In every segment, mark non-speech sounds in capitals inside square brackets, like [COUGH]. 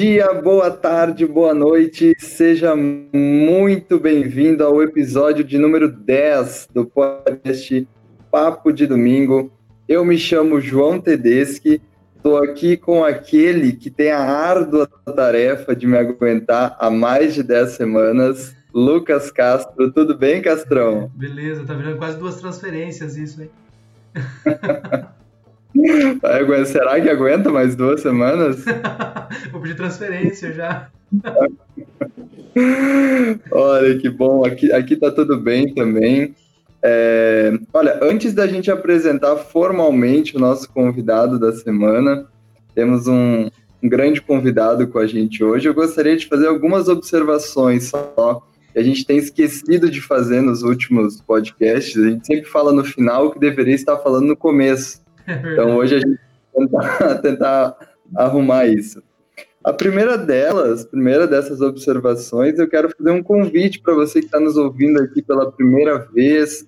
Bom dia, boa tarde, boa noite, seja muito bem-vindo ao episódio de número 10 do podcast Papo de Domingo. Eu me chamo João Tedeschi, estou aqui com aquele que tem a árdua tarefa de me aguentar há mais de 10 semanas, Lucas Castro. Tudo bem, Castrão? Beleza, tá virando quase duas transferências isso, hein? [LAUGHS] Será que aguenta mais duas semanas? [LAUGHS] Vou pedir transferência já. Olha que bom, aqui, aqui tá tudo bem também. É, olha, antes da gente apresentar formalmente o nosso convidado da semana, temos um, um grande convidado com a gente hoje. Eu gostaria de fazer algumas observações só que a gente tem esquecido de fazer nos últimos podcasts. A gente sempre fala no final que deveria estar falando no começo. É então hoje a gente vai tentar, [LAUGHS] tentar arrumar isso. A primeira delas, a primeira dessas observações, eu quero fazer um convite para você que está nos ouvindo aqui pela primeira vez,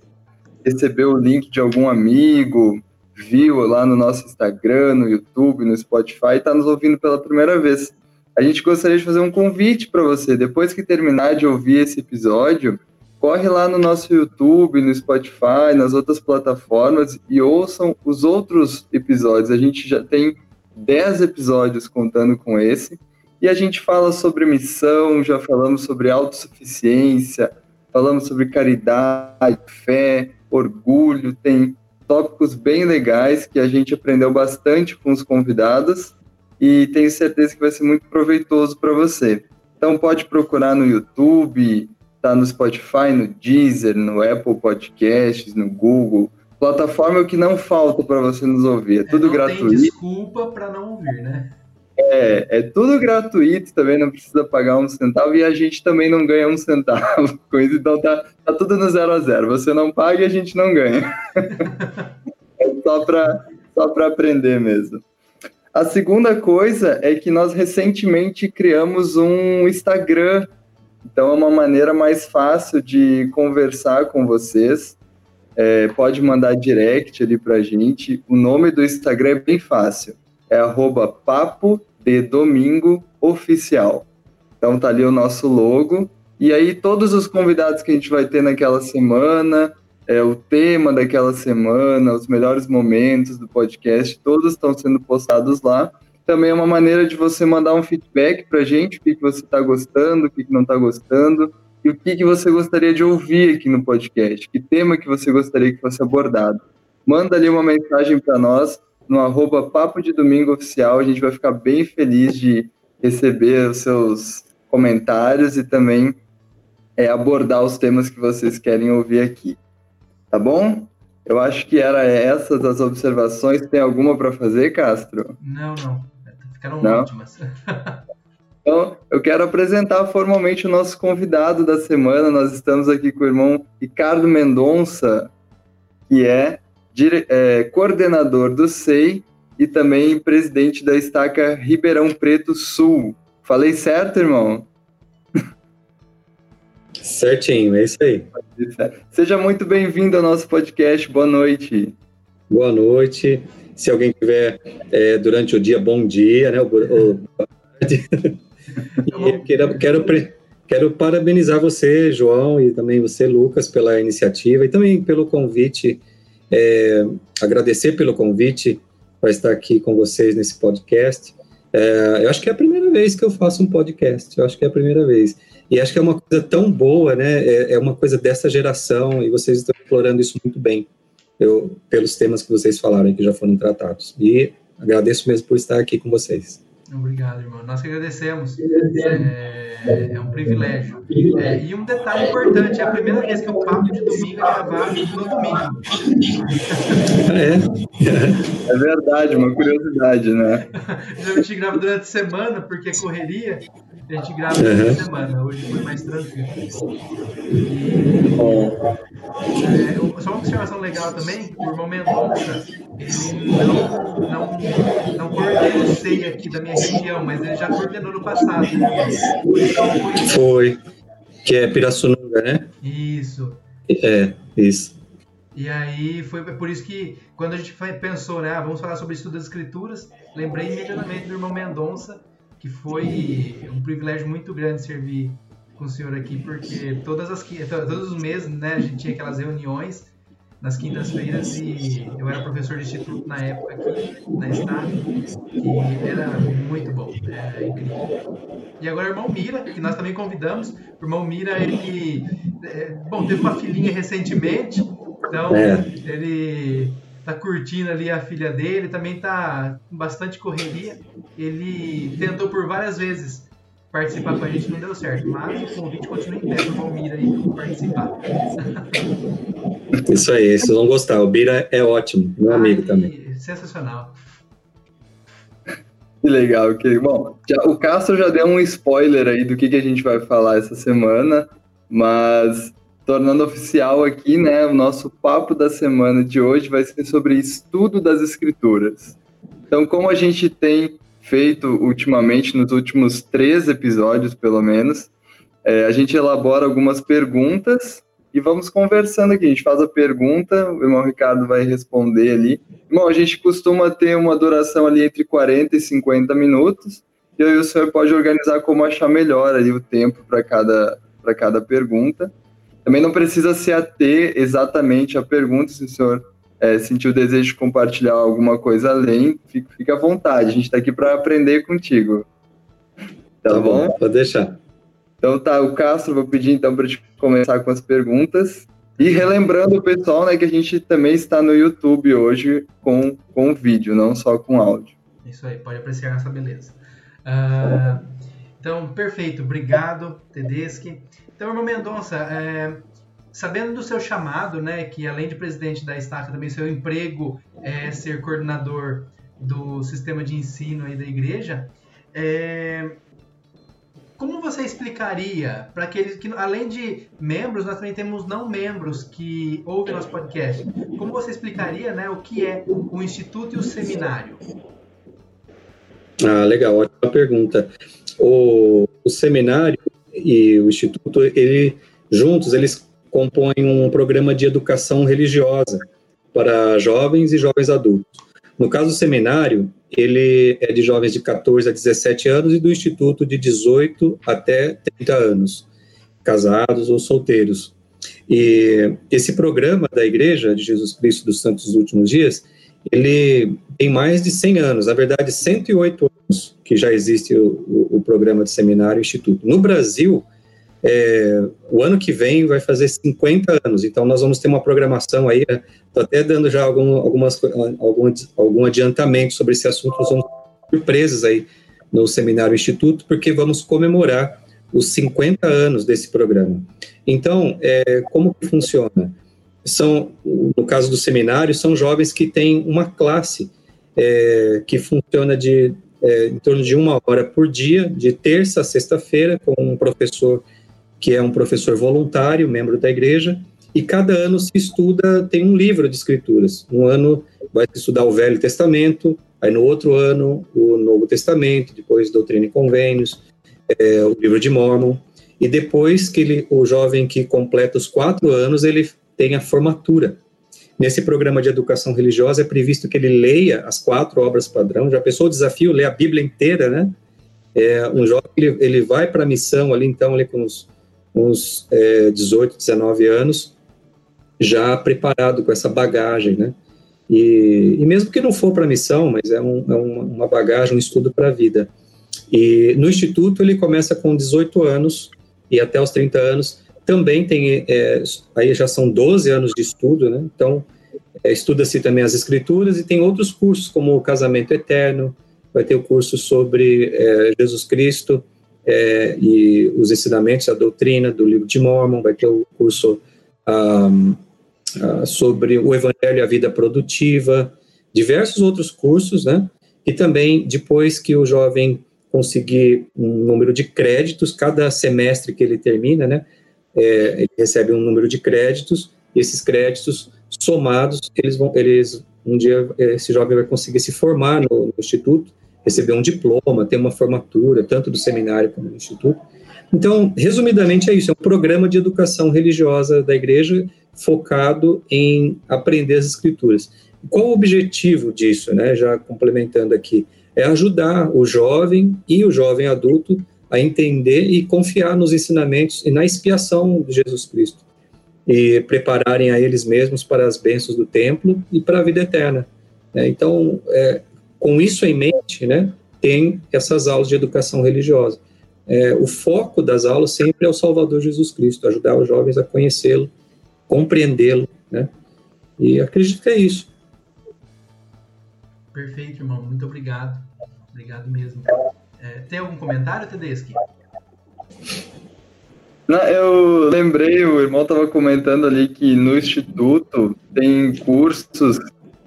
recebeu o link de algum amigo, viu lá no nosso Instagram, no YouTube, no Spotify, está nos ouvindo pela primeira vez. A gente gostaria de fazer um convite para você. Depois que terminar de ouvir esse episódio, corre lá no nosso YouTube, no Spotify, nas outras plataformas e ouçam os outros episódios. A gente já tem 10 episódios contando com esse. E a gente fala sobre missão, já falamos sobre autossuficiência, falamos sobre caridade, fé, orgulho, tem tópicos bem legais que a gente aprendeu bastante com os convidados e tenho certeza que vai ser muito proveitoso para você. Então pode procurar no YouTube, tá no Spotify, no Deezer, no Apple Podcasts, no Google. Plataforma é o que não falta para você nos ouvir. É, é tudo não gratuito. Tem desculpa para não ouvir, né? É, é tudo gratuito também, não precisa pagar um centavo e a gente também não ganha um centavo [LAUGHS] com isso, então tá, tá tudo no zero a zero. Você não paga e a gente não ganha. [LAUGHS] é só para só aprender mesmo. A segunda coisa é que nós recentemente criamos um Instagram, então é uma maneira mais fácil de conversar com vocês. É, pode mandar direct ali para a gente. O nome do Instagram é bem fácil, é arroba papo de domingo oficial. Então tá ali o nosso logo. E aí todos os convidados que a gente vai ter naquela semana, é, o tema daquela semana, os melhores momentos do podcast, todos estão sendo postados lá. Também é uma maneira de você mandar um feedback para a gente, o que, que você está gostando, o que, que não está gostando, e o que, que você gostaria de ouvir aqui no podcast, que tema que você gostaria que fosse abordado. Manda ali uma mensagem para nós no arroba Papo de Domingo Oficial, a gente vai ficar bem feliz de receber os seus comentários e também é, abordar os temas que vocês querem ouvir aqui. Tá bom? Eu acho que era essas as observações. Tem alguma para fazer, Castro? Não, não. Ficaram não? ótimas. [LAUGHS] Então, eu quero apresentar formalmente o nosso convidado da semana. Nós estamos aqui com o irmão Ricardo Mendonça, que é, dire... é coordenador do SEI e também presidente da Estaca Ribeirão Preto Sul. Falei certo, irmão? [LAUGHS] Certinho, é isso aí. Seja muito bem-vindo ao nosso podcast. Boa noite. Boa noite. Se alguém tiver é, durante o dia, bom dia, né? O, o, [LAUGHS] e quero, quero, quero parabenizar você, João, e também você, Lucas, pela iniciativa e também pelo convite. É, agradecer pelo convite para estar aqui com vocês nesse podcast. É, eu acho que é a primeira vez que eu faço um podcast. Eu acho que é a primeira vez. E acho que é uma coisa tão boa, né? É, é uma coisa dessa geração e vocês estão explorando isso muito bem, pelos temas que vocês falaram que já foram tratados. E agradeço mesmo por estar aqui com vocês. Obrigado, irmão. Nós que agradecemos. É, é um privilégio. É, e um detalhe importante: é a primeira vez que o papo de domingo é gravado no domingo. É. é verdade, uma curiosidade, né? [LAUGHS] A gente grava durante a semana, porque é correria. A gente grava durante a semana. Hoje foi mais tranquilo. E, é, só uma observação legal também: o irmão Mendonça, não, não, não SEI aqui da minha região, mas ele já coordenou no passado. Né? Foi. Que é Pirassununga, né? Isso. É, isso. E aí foi por isso que quando a gente pensou, né, ah, vamos falar sobre estudo das escrituras, lembrei imediatamente do irmão Mendonça, que foi um privilégio muito grande servir com o senhor aqui, porque todas as, todos os meses né, a gente tinha aquelas reuniões nas quintas-feiras e eu era professor de instituto na época aqui na Estado e era muito bom, é incrível. E agora o irmão Mira, que nós também convidamos, o irmão Mira, ele, é, bom, teve uma filhinha recentemente, então é. ele tá curtindo ali a filha dele, também tá com bastante correria, ele tentou por várias vezes participar com a gente não deu certo, mas o convite continua em pé para o Valmir aí participar. [LAUGHS] [LAUGHS] Isso aí, vocês vão gostar. O Bira é ótimo, meu amigo também. Sensacional. Que legal, que bom. Já, o Castro já deu um spoiler aí do que, que a gente vai falar essa semana, mas tornando oficial aqui, né, o nosso papo da semana de hoje vai ser sobre estudo das escrituras. Então, como a gente tem feito ultimamente, nos últimos três episódios, pelo menos. É, a gente elabora algumas perguntas e vamos conversando aqui. A gente faz a pergunta, o irmão Ricardo vai responder ali. Bom, a gente costuma ter uma duração ali entre 40 e 50 minutos, e aí o senhor pode organizar como achar melhor ali o tempo para cada, cada pergunta. Também não precisa se ater exatamente à pergunta, se o senhor é, sentir o desejo de compartilhar alguma coisa além, fica à vontade. A gente está aqui para aprender contigo. Tá, tá bom? bom? Pode deixar. Então tá, o Castro, vou pedir então para te começar com as perguntas. E relembrando o pessoal, né, que a gente também está no YouTube hoje com, com vídeo, não só com áudio. Isso aí, pode apreciar essa beleza. Uh, então, perfeito, obrigado, Tedeschi. Então, irmão Mendonça, é, sabendo do seu chamado, né, que além de presidente da Estaca, também seu emprego é ser coordenador do sistema de ensino aí da igreja, é, como você explicaria para aqueles que, além de membros, nós também temos não membros que ouvem nosso podcast? Como você explicaria né, o que é o Instituto e o Seminário? Ah, legal, ótima pergunta. O, o seminário e o Instituto, ele, juntos, eles compõe um programa de educação religiosa para jovens e jovens adultos. No caso do seminário, ele é de jovens de 14 a 17 anos e do instituto de 18 até 30 anos, casados ou solteiros. E esse programa da Igreja de Jesus Cristo dos Santos Últimos Dias, ele tem mais de 100 anos, na verdade 108 anos que já existe o, o, o programa de seminário e instituto. No Brasil, é, o ano que vem vai fazer 50 anos, então nós vamos ter uma programação aí, estou né? até dando já algum, algumas, algum, algum adiantamento sobre esse assunto, nós vamos surpresas aí no Seminário Instituto, porque vamos comemorar os 50 anos desse programa. Então, é, como que funciona? São, no caso do seminário, são jovens que têm uma classe é, que funciona de é, em torno de uma hora por dia, de terça a sexta-feira, com um professor que é um professor voluntário, membro da igreja, e cada ano se estuda, tem um livro de escrituras. Um ano vai estudar o Velho Testamento, aí no outro ano o Novo Testamento, depois Doutrina e Convênios, é, o livro de Mormon, e depois que ele, o jovem que completa os quatro anos, ele tem a formatura. Nesse programa de educação religiosa é previsto que ele leia as quatro obras padrão. Já pensou o desafio, ler a Bíblia inteira, né? É, um jovem, ele, ele vai para a missão ali, então, ali com os uns é, 18, 19 anos, já preparado com essa bagagem, né? E, e mesmo que não for para missão, mas é, um, é uma bagagem, um estudo para a vida. E no Instituto ele começa com 18 anos e até os 30 anos também tem, é, aí já são 12 anos de estudo, né? Então, é, estuda-se também as escrituras e tem outros cursos, como o Casamento Eterno, vai ter o curso sobre é, Jesus Cristo, é, e os ensinamentos, a doutrina do livro de Mormon, vai ter o curso um, uh, sobre o Evangelho e a vida produtiva, diversos outros cursos, né? E também, depois que o jovem conseguir um número de créditos, cada semestre que ele termina, né? É, ele recebe um número de créditos, e esses créditos somados, eles vão, eles, um dia esse jovem vai conseguir se formar no, no instituto, receber um diploma, ter uma formatura, tanto do seminário como do instituto. Então, resumidamente é isso, é um programa de educação religiosa da igreja focado em aprender as escrituras. Qual o objetivo disso, né? Já complementando aqui, é ajudar o jovem e o jovem adulto a entender e confiar nos ensinamentos e na expiação de Jesus Cristo e prepararem a eles mesmos para as bênçãos do templo e para a vida eterna. É, então, é, com isso em mente, né, tem essas aulas de educação religiosa. É, o foco das aulas sempre é o Salvador Jesus Cristo, ajudar os jovens a conhecê-lo, compreendê-lo, né? E acredito que é isso. Perfeito, irmão. Muito obrigado. Obrigado mesmo. É, tem algum comentário, Tedeschi? Não, eu lembrei, o irmão estava comentando ali que no Instituto tem cursos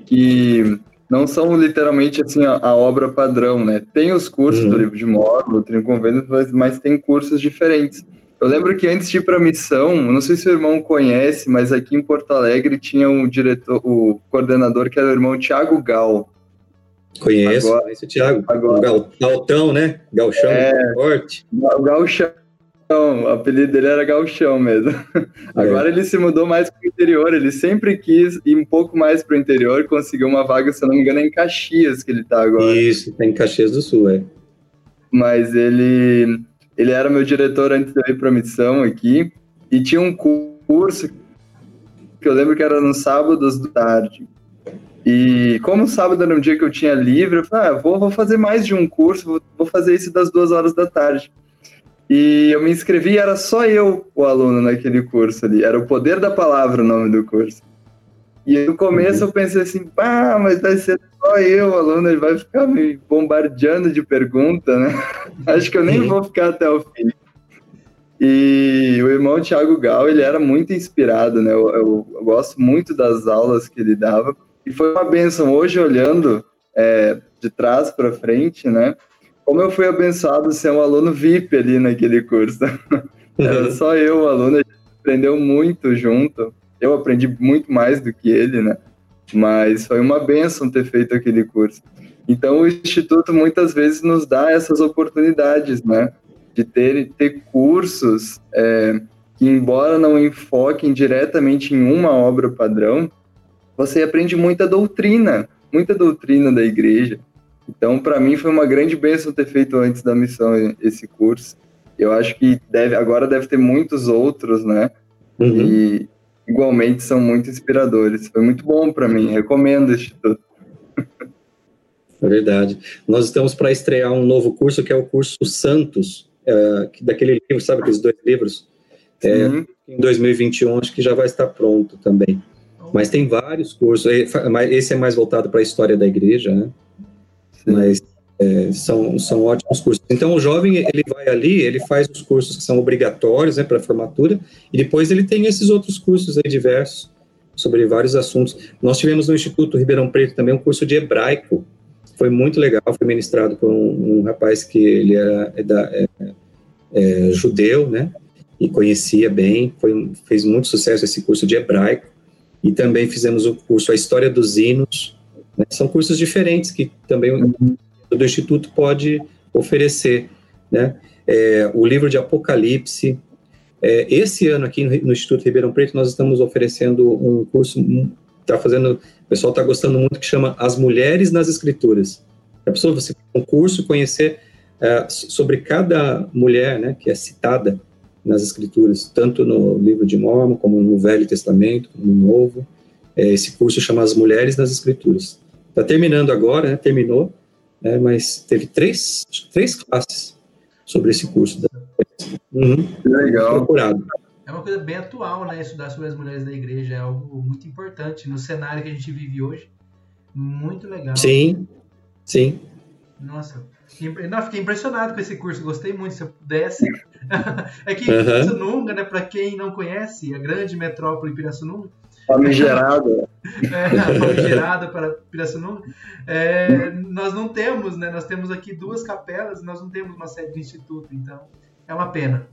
que não são literalmente assim a, a obra padrão, né? Tem os cursos uhum. do livro de módulo, tem convênio, mas, mas tem cursos diferentes. Eu lembro que antes de ir para a missão, não sei se o irmão conhece, mas aqui em Porto Alegre tinha um diretor, o coordenador que era o irmão Tiago Gal. Conheço, agora, conheço o Thiago. Agora, o Galtão, né? Galchão, é, forte. O Galchão, o apelido dele era Galchão mesmo. É. Agora ele se mudou mais para o interior, ele sempre quis ir um pouco mais para o interior, conseguiu uma vaga, se não me engano, em Caxias que ele está agora. Isso, tá em Caxias do Sul, é. Mas ele, ele era meu diretor antes de eu ir para a missão aqui, e tinha um curso que eu lembro que era no sábados da tarde, e como sábado era um dia que eu tinha livre, eu falei, ah, vou, vou fazer mais de um curso, vou, vou fazer isso das duas horas da tarde. E eu me inscrevi e era só eu o aluno naquele curso ali. Era o Poder da Palavra o nome do curso. E no começo eu pensei assim, ah, mas vai ser só eu, o aluno, ele vai ficar me bombardeando de pergunta, né? [LAUGHS] Acho que eu nem vou ficar até o fim. E o irmão Thiago Gal, ele era muito inspirado, né? Eu, eu, eu gosto muito das aulas que ele dava. E foi uma benção. Hoje, olhando é, de trás para frente, né? Como eu fui abençoado ser um aluno VIP ali naquele curso. [LAUGHS] Era só eu, o aluno, a gente aprendeu muito junto. Eu aprendi muito mais do que ele, né? Mas foi uma benção ter feito aquele curso. Então, o Instituto muitas vezes nos dá essas oportunidades, né? De ter, ter cursos é, que, embora não enfoquem diretamente em uma obra padrão, você aprende muita doutrina, muita doutrina da igreja. Então, para mim, foi uma grande bênção ter feito antes da missão esse curso. Eu acho que deve, agora deve ter muitos outros, né? Uhum. E igualmente são muito inspiradores. Foi muito bom para mim, recomendo o Instituto. É verdade. Nós estamos para estrear um novo curso que é o curso Santos, é, daquele livro, sabe, aqueles dois livros? É, em 2021, acho que já vai estar pronto também. Mas tem vários cursos, esse é mais voltado para a história da igreja, né? Mas é, são, são ótimos cursos. Então, o jovem, ele vai ali, ele faz os cursos que são obrigatórios, né, para formatura, e depois ele tem esses outros cursos aí diversos, sobre vários assuntos. Nós tivemos no Instituto Ribeirão Preto também um curso de hebraico, foi muito legal, foi ministrado por um, um rapaz que ele era é da, é, é, judeu, né, e conhecia bem, foi, fez muito sucesso esse curso de hebraico, e também fizemos o curso A História dos Hinos. Né? São cursos diferentes que também o Instituto pode oferecer. Né? É, o livro de Apocalipse. É, esse ano aqui no, no, Instituto Ribeirão Preto nós estamos oferecendo um curso, está fazendo, o pessoal está gostando muito, que chama As Mulheres nas Escrituras. A pessoa, você um curso, conhecer é, sobre cada mulher né, que é citada nas Escrituras, tanto no livro de Mormon, como no Velho Testamento, como no Novo. É, esse curso chama As Mulheres nas Escrituras. Está terminando agora, né? terminou, né? mas teve três, três classes sobre esse curso. Uhum. Legal. Procurado. É uma coisa bem atual, né? Estudar sobre as mulheres da igreja é algo muito importante no cenário que a gente vive hoje. Muito legal. Sim, sim. Nossa, não, fiquei impressionado com esse curso, gostei muito. Se eu pudesse. [LAUGHS] é que uhum. Pirassununga, né, para quem não conhece, a grande metrópole Pirassununga. Famigerada. é, [LAUGHS] famigerada para Pirassununga. É, nós não temos, né? Nós temos aqui duas capelas, nós não temos uma sede do instituto, então é uma pena.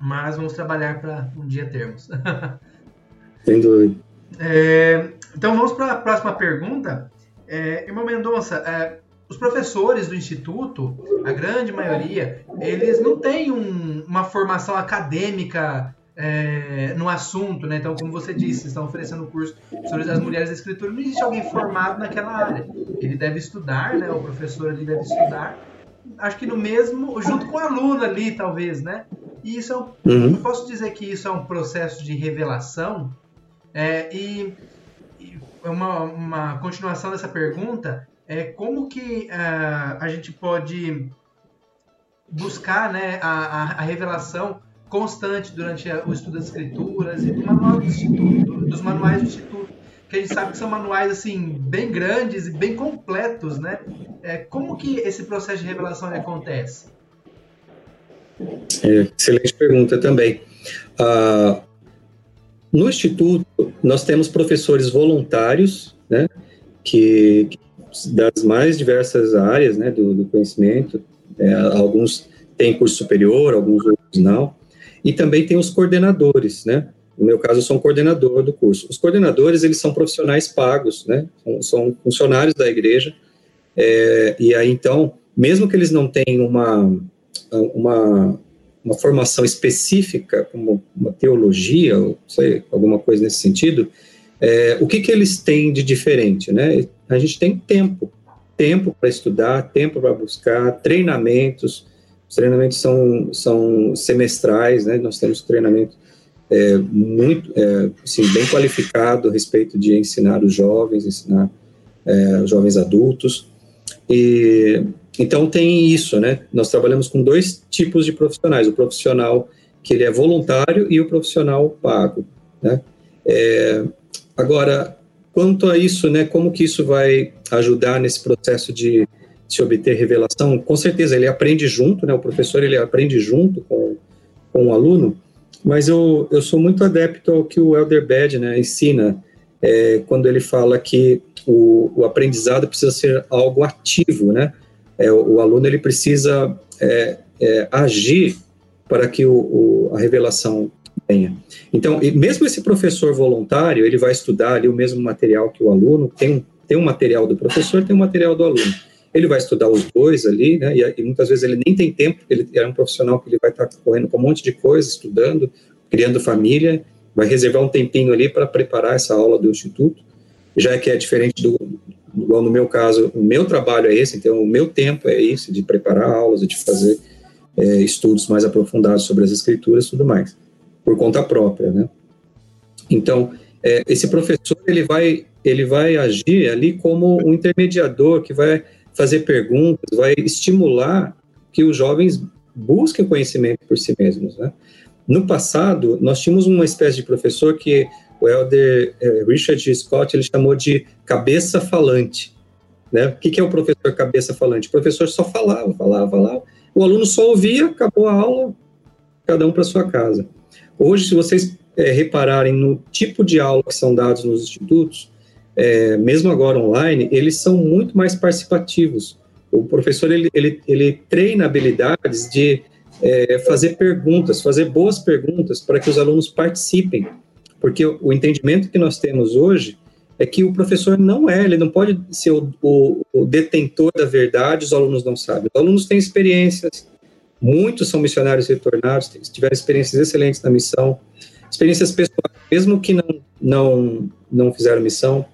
Mas vamos trabalhar para um dia termos. [LAUGHS] Sem dúvida. É, então vamos para a próxima pergunta. É, irmão Mendonça, é, os professores do instituto, a grande maioria, eles não têm um, uma formação acadêmica é, no assunto, né? Então, como você disse, estão oferecendo um curso sobre as mulheres da escritura, não existe alguém formado naquela área. Ele deve estudar, né? O professor ali deve estudar. Acho que no mesmo, junto com o aluno ali, talvez, né? E isso é um, uhum. eu posso dizer que isso é um processo de revelação. É, e, e uma, uma continuação dessa pergunta é como que uh, a gente pode buscar né, a, a, a revelação constante durante o estudo das escrituras e do manual do instituto, dos manuais do instituto, que a gente sabe que são manuais assim bem grandes e bem completos, né? É, como que esse processo de revelação acontece? É, excelente pergunta também. Ah, no instituto nós temos professores voluntários, né? Que, que das mais diversas áreas, né? Do, do conhecimento, é, alguns têm curso superior, alguns outros não. E também tem os coordenadores, né? No meu caso, eu sou um coordenador do curso. Os coordenadores, eles são profissionais pagos, né? São, são funcionários da igreja. É, e aí, então, mesmo que eles não tenham uma, uma, uma formação específica, como uma teologia, ou sei, alguma coisa nesse sentido, é, o que, que eles têm de diferente, né? A gente tem tempo, tempo para estudar, tempo para buscar, treinamentos, os treinamentos são, são semestrais, né? Nós temos treinamento é, muito, é, assim, bem qualificado a respeito de ensinar os jovens, ensinar é, os jovens adultos. E então tem isso, né? Nós trabalhamos com dois tipos de profissionais: o profissional que ele é voluntário e o profissional pago, né? É, agora, quanto a isso, né? Como que isso vai ajudar nesse processo de se obter revelação, com certeza ele aprende junto, né? O professor ele aprende junto com, com o aluno, mas eu, eu sou muito adepto ao que o Elder Bed né, ensina é, quando ele fala que o, o, aprendizado precisa ser algo ativo, né? É, o, o, aluno ele precisa é, é agir para que o, o, a revelação venha. Então, mesmo esse professor voluntário, ele vai estudar ali o mesmo material que o aluno, tem, tem um material do professor, tem um material do aluno ele vai estudar os dois ali, né, e, e, muitas vezes ele nem tem tempo, ele é um profissional que ele vai estar correndo com um monte de coisa, estudando, criando família, vai reservar um tempinho ali para preparar essa aula do instituto, já que é diferente do, igual no meu caso, o meu trabalho é esse, então o meu tempo é esse, de preparar aulas, de fazer é, estudos mais aprofundados sobre as escrituras e tudo mais, por conta própria, né. Então, é, esse professor, ele vai, ele vai agir ali como um intermediador que vai fazer perguntas, vai estimular que os jovens busquem conhecimento por si mesmos. Né? No passado, nós tínhamos uma espécie de professor que o elder eh, Richard Scott ele chamou de cabeça falante. Né? O que, é o professor cabeça falante? O professor só falava, falava, falava. O aluno só ouvia, acabou a aula, cada um para sua casa. Hoje, se vocês é, repararem no tipo de aula que são dados nos institutos, é, mesmo agora online, eles são muito mais participativos. O professor ele, ele, ele treina habilidades de é, fazer perguntas, fazer boas perguntas para que os alunos participem, porque o, entendimento que nós temos hoje é que o professor não é, ele não pode ser o, o, o detentor da verdade, os alunos não sabem. Os alunos têm experiências, muitos são missionários retornados, tiveram experiências excelentes na missão, experiências pessoais, mesmo que não, não, não fizeram missão,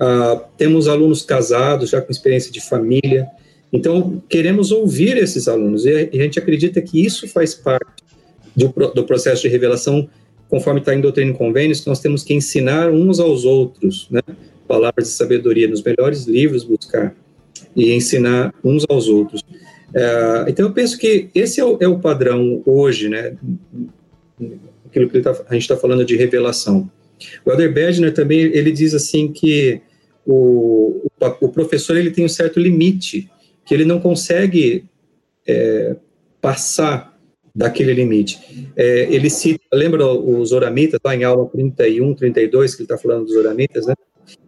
Uh, temos alunos casados, já com experiência de família. Então, queremos ouvir esses alunos e a gente acredita que isso faz parte do, do processo de revelação, conforme está em Doutrina e Convênios, que nós temos que ensinar uns aos outros, né? Palavras de sabedoria nos melhores livros buscar e ensinar uns aos outros. Uh, então, eu penso que esse é o, é o padrão hoje, né? Aquilo que tá, a gente está falando de revelação. O Elder Bedner também, ele diz assim que o, o, professor ele tem um certo limite, que ele não consegue é, passar daquele limite. É, ele cita, lembra os oramitas, lá em aula 31, 32, que ele está falando dos oramitas, né?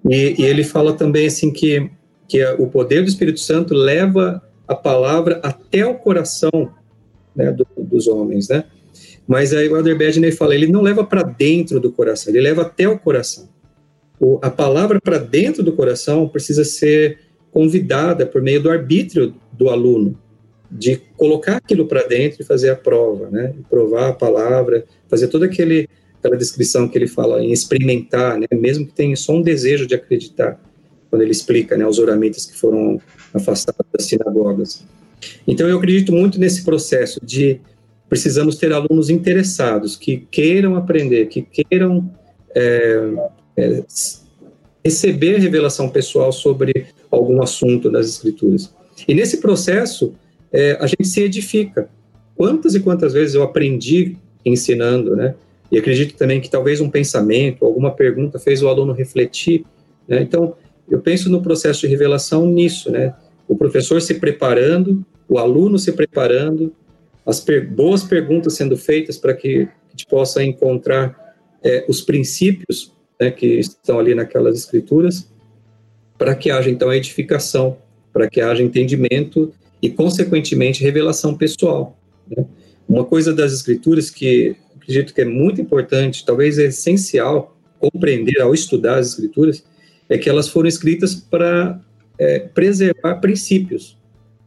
E, e, ele fala também assim que, que o poder do Espírito Santo leva a palavra até o coração né, do, dos homens, né? Mas aí o Elder Bedner fala, ele não leva para dentro do coração, ele leva até o coração o, a palavra para dentro do coração precisa ser convidada por meio do arbítrio do aluno. de colocar aquilo para dentro e fazer a prova, né? Provar a palavra, fazer toda aquele, aquela descrição que ele fala em experimentar, né? Mesmo que tenha só um desejo de acreditar, quando ele explica, né? Os oramentos que foram afastados das sinagogas. Então eu acredito muito nesse processo de precisamos ter alunos interessados que queiram aprender, que queiram é, é, receber revelação pessoal sobre algum assunto das escrituras. E nesse processo, é, a gente se edifica. Quantas e quantas vezes eu aprendi ensinando, né? E acredito também que talvez um pensamento, alguma pergunta fez o aluno refletir. Né? Então, eu penso no processo de revelação nisso, né? O professor se preparando, o aluno se preparando, as per boas perguntas sendo feitas para que a gente possa encontrar é, os princípios né, que estão ali naquelas escrituras, para que haja então a edificação, para que haja entendimento e, consequentemente, revelação pessoal. Né? Uma coisa das escrituras que acredito que é muito importante, talvez é essencial compreender ao estudar as escrituras, é que elas foram escritas para é, preservar princípios.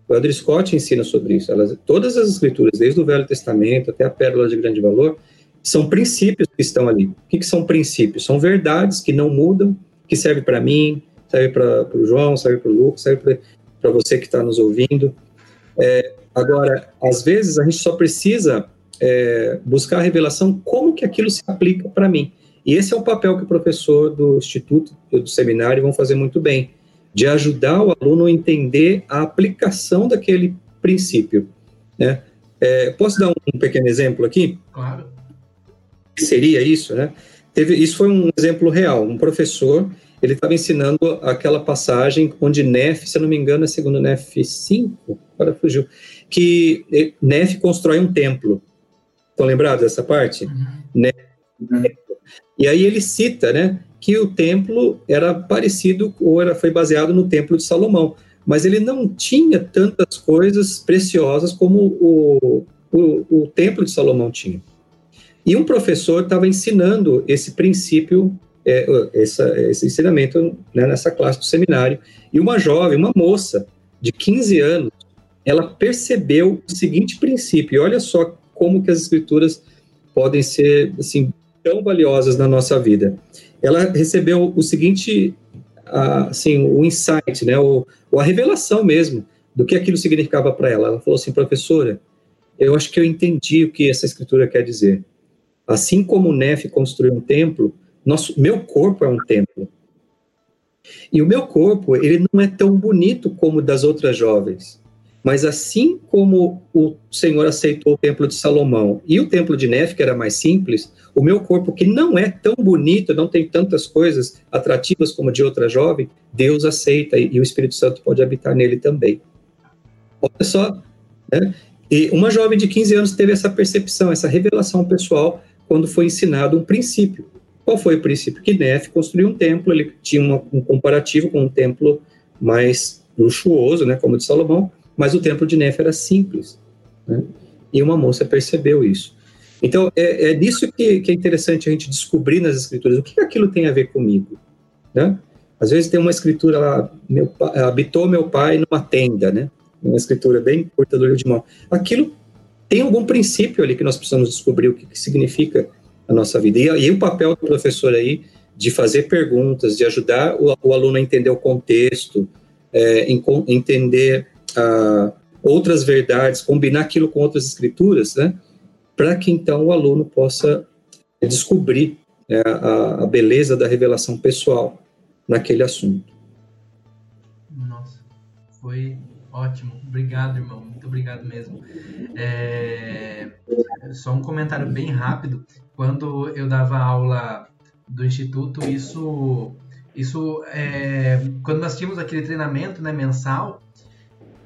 O Elder Scott ensina sobre isso. Elas, todas as escrituras, desde o Velho Testamento até a Pérola de Grande Valor, são princípios que estão ali. O que, que são princípios? São verdades que não mudam, que servem para mim, serve para o João, serve para o Lucas, serve para você que está nos ouvindo. É, agora, às vezes a gente só precisa é, buscar a revelação como que aquilo se aplica para mim. E esse é o papel que o professor do instituto do seminário vão fazer muito bem, de ajudar o aluno a entender a aplicação daquele princípio. Né? É, posso dar um pequeno exemplo aqui? Claro. Seria isso, né? Teve, isso foi um exemplo real. Um professor ele estava ensinando aquela passagem onde Nef, se eu não me engano, é segundo Nef 5, agora fugiu, que eh, Nef constrói um templo. Estão lembrados dessa parte? Uhum. Uhum. E aí ele cita, né, que o templo era parecido ou era foi baseado no templo de Salomão, mas ele não tinha tantas coisas preciosas como o, o, o templo de Salomão tinha. E um professor estava ensinando esse princípio é, essa, esse ensinamento né, nessa classe do seminário. E uma jovem, uma moça de 15 anos, ela percebeu o seguinte princípio, e olha só como que as escrituras podem ser assim tão valiosas na nossa vida. Ela recebeu o seguinte, assim, o insight, né, o, a revelação mesmo do que aquilo significava para ela. Ela falou assim, professora, eu acho que eu entendi o que essa escritura quer dizer. Assim como o Nef construiu um templo, nosso, meu corpo é um templo. E o meu corpo, ele não é tão bonito como o das outras jovens. Mas assim como o Senhor aceitou o templo de Salomão e o templo de Nef, que era mais simples, o meu corpo, que não é tão bonito, não tem tantas coisas atrativas como de outra jovem, Deus aceita e o Espírito Santo pode habitar nele também. Olha só, né? E uma jovem de 15 anos teve essa percepção, essa revelação pessoal quando foi ensinado um princípio. Qual foi o princípio? Que Nef construiu um templo, ele tinha uma, um comparativo com um templo mais luxuoso, né, como o de Salomão, mas o templo de Nef era simples. Né? E uma moça percebeu isso. Então, é, é disso que, que, é interessante a gente descobrir nas escrituras. O que aquilo tem a ver comigo? Né? Às vezes tem uma escritura lá, meu, habitou meu pai numa tenda, né? Uma escritura bem curta do livro de mão. Aquilo tem algum princípio ali que nós precisamos descobrir o que, que significa a nossa vida. E, e o papel do professor aí de fazer perguntas, de ajudar o, o aluno a entender o contexto, é, em, entender ah, outras verdades, combinar aquilo com outras escrituras, né? Para que então o aluno possa descobrir né, a, a beleza da revelação pessoal naquele assunto. Nossa, foi ótimo. Obrigado, irmão. Muito obrigado mesmo. É... Só um comentário bem rápido quando eu dava aula do instituto, isso, isso é, quando nós tínhamos aquele treinamento né, mensal,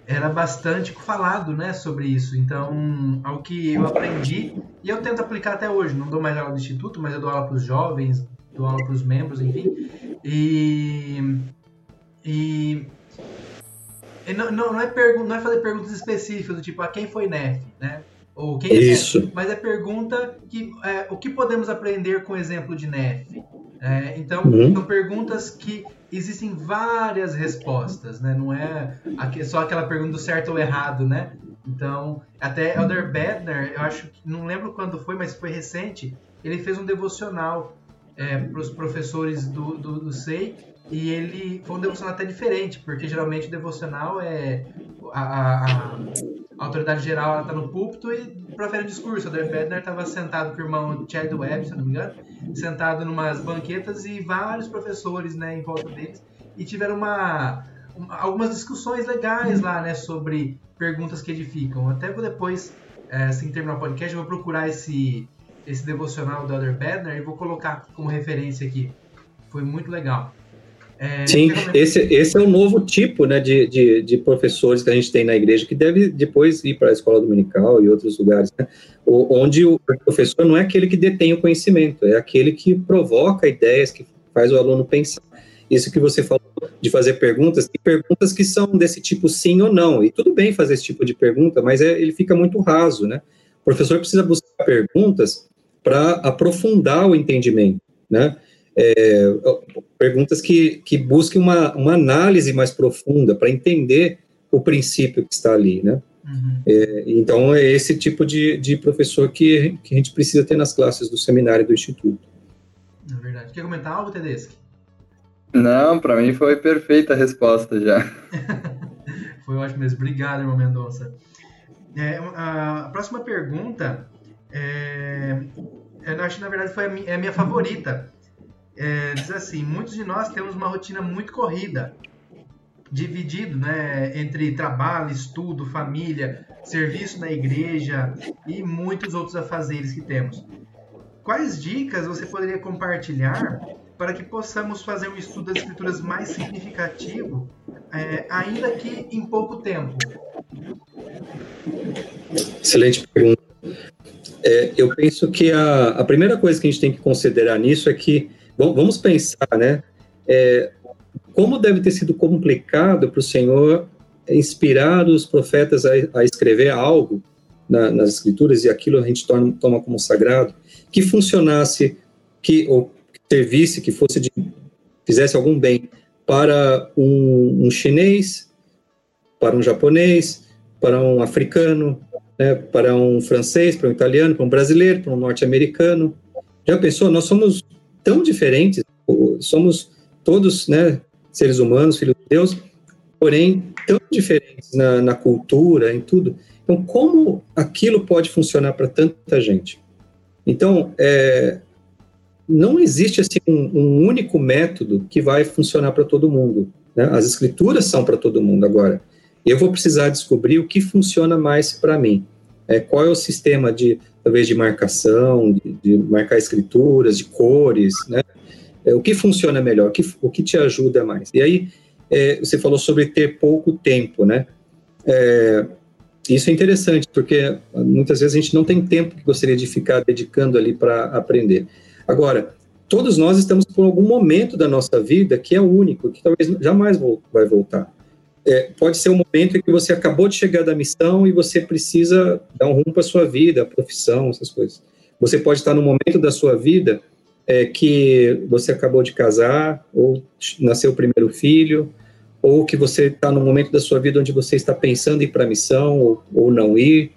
era bastante falado né, sobre isso. Então, ao que eu aprendi, e eu tento aplicar até hoje, não dou mais aula do instituto, mas eu dou aula para os jovens, dou aula para os membros, enfim. E, e não, não, não, é pergun não é fazer perguntas específicas, do tipo, a quem foi NEF, né? Ou quem é Isso. mas é pergunta que é, o que podemos aprender com o exemplo de Nef? É, então, uhum. são perguntas que existem várias respostas, né? Não é só aquela pergunta do certo ou errado, né? Então, até Elder Bedner, eu acho que, não lembro quando foi, mas foi recente, ele fez um devocional é, para os professores do, do, do SEI, e ele foi um devocional até diferente, porque geralmente o devocional é a, a, a autoridade geral está no púlpito e profere um discurso. O Elder Bedner estava sentado com o irmão Chad Webb, se não me engano, sentado numas banquetas e vários professores né, em volta deles, e tiveram uma, uma algumas discussões legais lá, né, sobre perguntas que edificam. Até vou depois, assim terminar o podcast, eu vou procurar esse, esse devocional do Elder Bedner e vou colocar como referência aqui. Foi muito legal. É, Sim, esse, esse é o novo tipo né, de, de, de, professores que a gente tem na igreja, que deve depois ir para a escola dominical e outros lugares, né, onde o professor não é aquele que detém o conhecimento, é aquele que provoca ideias, que faz o aluno pensar. Isso que você falou de fazer perguntas, tem perguntas que são desse tipo sim ou não, e tudo bem fazer esse tipo de pergunta, mas é, ele fica muito raso, né? O professor precisa buscar perguntas para aprofundar o entendimento, né? É, perguntas que, que busquem uma, uma análise mais profunda para entender o princípio que está ali, né? Uhum. É, então, é esse tipo de, de professor que, que a gente precisa ter nas classes do seminário do Instituto. É verdade. Quer comentar algo, Tedeschi? Não, para mim foi perfeita a resposta já. [LAUGHS] foi ótimo mesmo. Obrigado, irmão Mendonça. É, a próxima pergunta, é, eu acho que na verdade foi a minha, é a minha favorita. É, diz assim: muitos de nós temos uma rotina muito corrida, dividido né, entre trabalho, estudo, família, serviço na igreja e muitos outros afazeres que temos. Quais dicas você poderia compartilhar para que possamos fazer um estudo das escrituras mais significativo, é, ainda que em pouco tempo? Excelente pergunta. É, eu penso que a, a primeira coisa que a gente tem que considerar nisso é que, vamos pensar, né? É, como deve ter sido complicado para o Senhor inspirar os profetas a, a escrever algo na, nas escrituras e aquilo a gente torna, toma como sagrado, que funcionasse, que, ou servisse, que fosse de, fizesse algum bem para um, um chinês, para um japonês, para um africano, né, para um francês, para um italiano, para um brasileiro, para um norte-americano. Já pensou? Nós somos tão diferentes, somos todos né, seres humanos, filhos de Deus, porém tão diferentes na, na cultura, em tudo. Então, como aquilo pode funcionar para tanta gente? Então, é, não existe assim, um, um, único método que vai funcionar para todo mundo. Né? As escrituras são para todo mundo agora. Eu vou precisar descobrir o que funciona mais para mim. É, qual é o sistema de, talvez, de marcação, de, de marcar escrituras, de cores, né? É, o que funciona melhor, o que, o que te ajuda mais. E aí, é, você falou sobre ter pouco tempo, né? É, isso é interessante, porque muitas vezes a gente não tem tempo que gostaria de ficar dedicando ali para aprender. Agora, todos nós estamos por algum momento da nossa vida que é único, que talvez jamais vai voltar. É, pode ser um momento em que você acabou de chegar da missão e você precisa dar um rumo para sua vida, profissão, essas coisas. Você pode estar no momento da sua vida é, que você acabou de casar, ou nasceu o primeiro filho, ou que você está no momento da sua vida onde você está pensando em ir para a missão ou, ou não ir,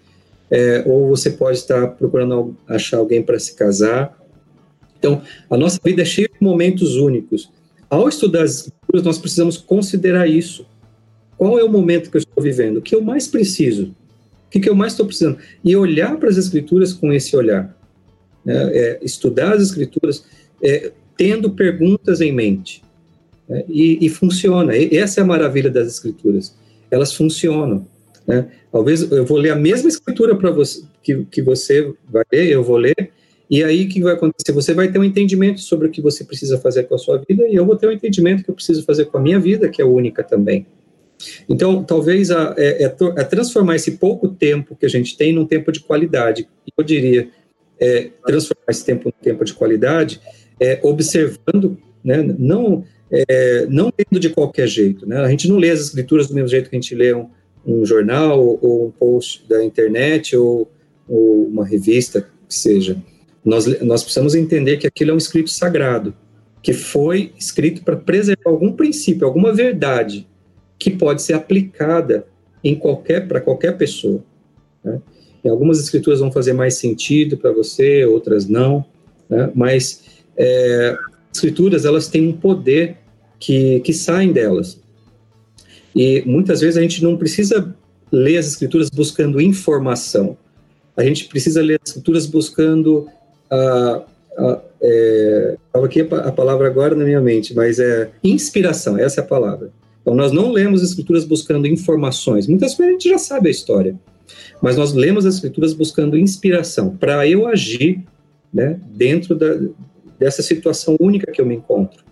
é, ou você pode estar procurando achar alguém para se casar. Então, a nossa vida é cheia de momentos únicos. Ao estudar as escrituras, nós precisamos considerar isso. Qual é o momento que eu estou vivendo? O que eu mais preciso? O que, que eu mais estou precisando? E olhar para as escrituras com esse olhar. Né? É, estudar as escrituras é, tendo perguntas em mente. Né? E, e, funciona. E essa é a maravilha das escrituras. Elas funcionam. Né? Talvez eu vou ler a mesma escritura para você que, que você vai ler, eu vou ler, e aí o que vai acontecer? Você vai ter um entendimento sobre o que você precisa fazer com a sua vida, e eu vou ter um entendimento que eu preciso fazer com a minha vida, que é única também. Então, talvez a, é, é, é transformar esse pouco tempo que a gente tem num tempo de qualidade. Eu diria, é, transformar esse tempo num tempo de qualidade, é, observando, né, não, é, não lendo de qualquer jeito. Né? A gente não lê as escrituras do mesmo jeito que a gente lê um, um jornal, ou, ou, um post da internet, ou, ou uma revista, que seja. Nós, nós precisamos entender que aquilo é um escrito sagrado, que foi escrito para preservar algum princípio, alguma verdade que pode ser aplicada em qualquer para qualquer pessoa. Né? Algumas escrituras vão fazer mais sentido para você, outras não, né? mas é, escrituras elas têm um poder que, que saem delas. E muitas vezes a gente não precisa ler as escrituras buscando informação. A gente precisa ler as escrituras buscando a, a é, aqui a palavra agora na minha mente, mas é inspiração, essa é a palavra. Então nós não lemos as escrituras buscando informações. Muitas vezes a gente já sabe a história, mas nós lemos as escrituras buscando inspiração para eu agir, né, dentro da, dessa situação única que eu me encontro.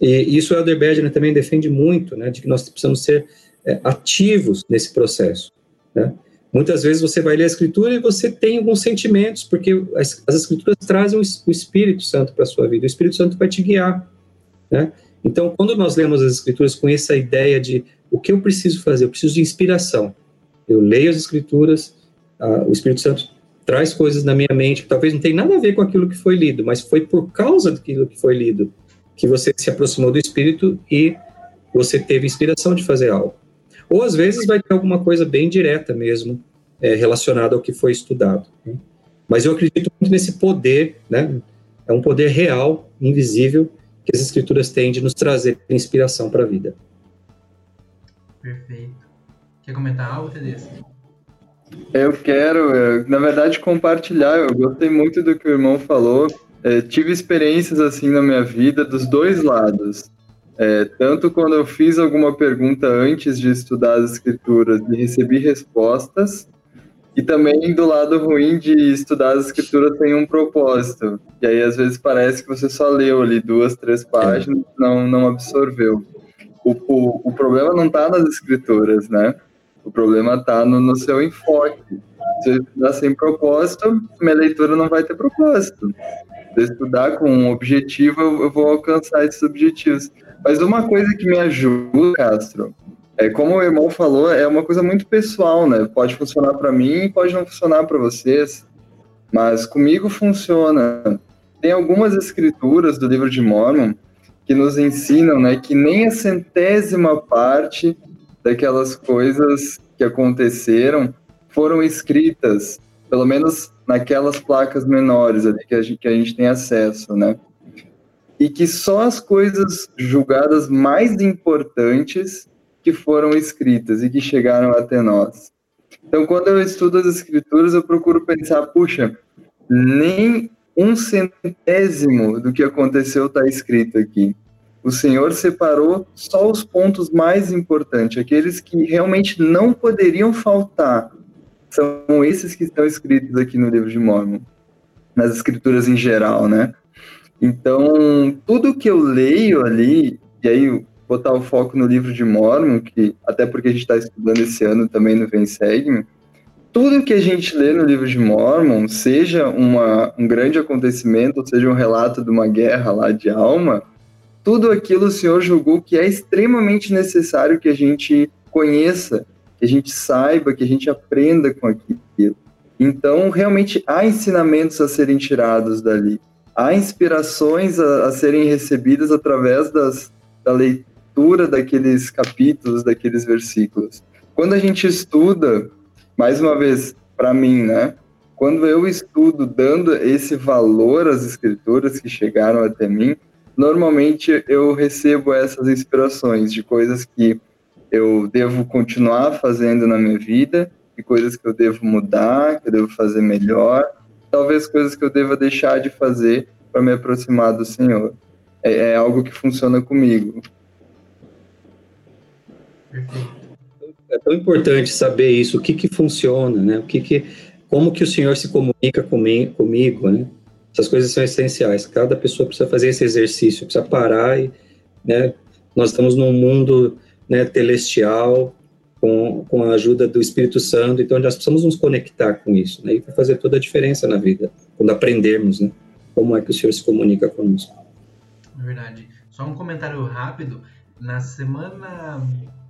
E isso o Elder Bedner também defende muito, né, de que nós precisamos ser é, ativos nesse processo. Né? Muitas vezes você vai ler a Escritura e você tem alguns sentimentos, porque as, as Escrituras trazem o Espírito Santo para a sua vida, o Espírito Santo vai te guiar. Né? Então, quando nós lemos as Escrituras com essa ideia de o que eu preciso fazer, eu preciso de inspiração. Eu leio as Escrituras, o Espírito Santo traz coisas na minha mente que talvez não tenha nada a ver com aquilo que foi lido, mas foi por causa daquilo que foi lido que você se aproximou do Espírito e você teve inspiração de fazer algo. Ou às vezes vai ter alguma coisa bem direta mesmo é, relacionada ao que foi estudado. Né? Mas eu acredito muito nesse poder, né? É um poder real, invisível, que as escrituras têm de nos trazer inspiração para a vida. Perfeito. Quer comentar algo, Tedesco? Eu quero, na verdade, compartilhar. Eu gostei muito do que o irmão falou. É, tive experiências assim na minha vida dos dois lados. É, tanto quando eu fiz alguma pergunta antes de estudar as escrituras e recebi respostas, e também do lado ruim de estudar as escrituras sem um propósito. E aí às vezes parece que você só leu ali duas, três páginas, e não não absorveu. O, o, o problema não está nas escrituras, né? O problema está no, no seu enfoque. Se eu estudar sem propósito, minha leitura não vai ter propósito. Se eu estudar com um objetivo, eu, eu vou alcançar esses objetivos. Mas uma coisa que me ajuda, Castro, é como o irmão falou, é uma coisa muito pessoal, né? Pode funcionar para mim, pode não funcionar para vocês, mas comigo funciona. Tem algumas escrituras do livro de Mormon que nos ensinam, né, que nem a centésima parte daquelas coisas que aconteceram foram escritas, pelo menos naquelas placas menores ali que a gente, que a gente tem acesso, né? E que só as coisas julgadas mais importantes que foram escritas e que chegaram até nós. Então, quando eu estudo as escrituras, eu procuro pensar, puxa, nem um centésimo do que aconteceu está escrito aqui. O Senhor separou só os pontos mais importantes, aqueles que realmente não poderiam faltar. São esses que estão escritos aqui no livro de Mormon, nas escrituras em geral, né? Então, tudo que eu leio ali, e aí botar o foco no livro de Mormon, que até porque a gente está estudando esse ano também no Vem Segue, tudo que a gente lê no livro de Mormon, seja uma, um grande acontecimento, ou seja um relato de uma guerra lá de alma, tudo aquilo o Senhor julgou que é extremamente necessário que a gente conheça, que a gente saiba, que a gente aprenda com aquilo. Então, realmente há ensinamentos a serem tirados dali, há inspirações a, a serem recebidas através das, da leitura daqueles capítulos, daqueles versículos. Quando a gente estuda, mais uma vez, para mim, né? Quando eu estudo dando esse valor às escrituras que chegaram até mim, normalmente eu recebo essas inspirações de coisas que eu devo continuar fazendo na minha vida e coisas que eu devo mudar, que eu devo fazer melhor, talvez coisas que eu deva deixar de fazer para me aproximar do Senhor. É, é, algo que funciona comigo. É tão importante saber isso, o que que funciona, né? O que que, como que o Senhor se comunica comigo, né? Essas coisas são essenciais. Cada pessoa precisa fazer esse exercício, precisa parar e, né, nós estamos num mundo né, celestial com, com a ajuda do Espírito Santo, então nós precisamos nos conectar com isso, né, e vai fazer toda a diferença na vida, quando aprendermos, né, como é que o Senhor se comunica conosco. É verdade. Só um comentário rápido. Na semana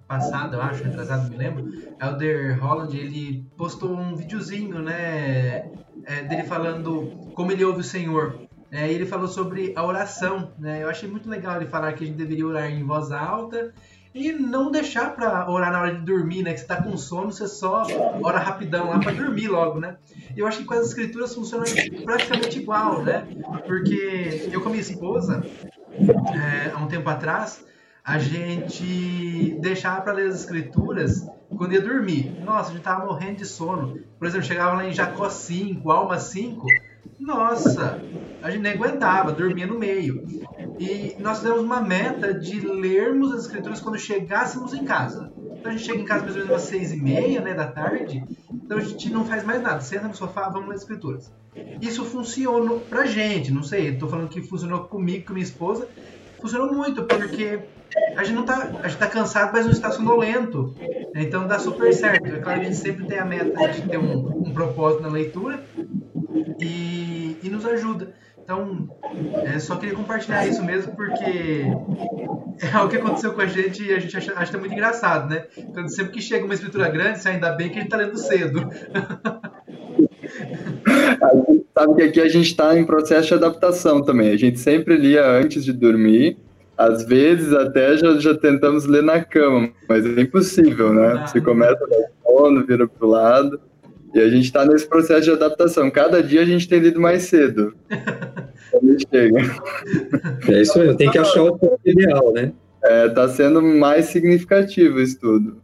passada, eu acho, retrasado, me lembro, Elder Holland, ele postou um videozinho, né, é, dele falando como ele ouve o Senhor. É, ele falou sobre a oração, né, eu achei muito legal ele falar que a gente deveria orar em voz alta, E não deixar para orar na hora de dormir, né? Que você tá com sono, você só ora rapidão lá para dormir logo, né? Eu acho que com as escrituras funciona praticamente igual, né? Porque eu com minha esposa, é, há um tempo atrás, a gente deixava para ler as escrituras quando ia dormir. Nossa, a gente tava morrendo de sono. Por exemplo, chegava lá em Jacó 5, Alma 5. Nossa, a gente nem aguentava, dormia no meio. E nós fizemos uma meta de lermos as escrituras quando chegássemos em casa. Então a gente chega em casa mais ou menos às seis e meia né, da tarde. Então a gente não faz mais nada. Senta no sofá, vamos ler as escrituras. Isso funcionou pra gente, não sei. Estou falando que funcionou comigo, com minha esposa. Funcionou muito, porque a gente não tá, a gente tá cansado, mas não está sonolento. Então dá super certo. É claro que a gente sempre tem a meta de ter um, um propósito na leitura e, e nos ajuda. Então, é, só queria compartilhar isso mesmo, porque é algo que aconteceu com a gente e a gente acha, acha muito engraçado, né? Então, sempre que chega uma escritura grande, ainda bem que a gente tá lendo cedo. Sabe que aqui a gente está em processo de adaptação também. A gente sempre lia antes de dormir às vezes até já, já tentamos ler na cama, mas é impossível, né? Ah. Você começa dar sono, vira pro lado. E a gente está nesse processo de adaptação. Cada dia a gente tem lido mais cedo. [LAUGHS] Quando chega. É isso mesmo, tem que achar o ponto ideal, né? É, tá sendo mais significativo isso tudo.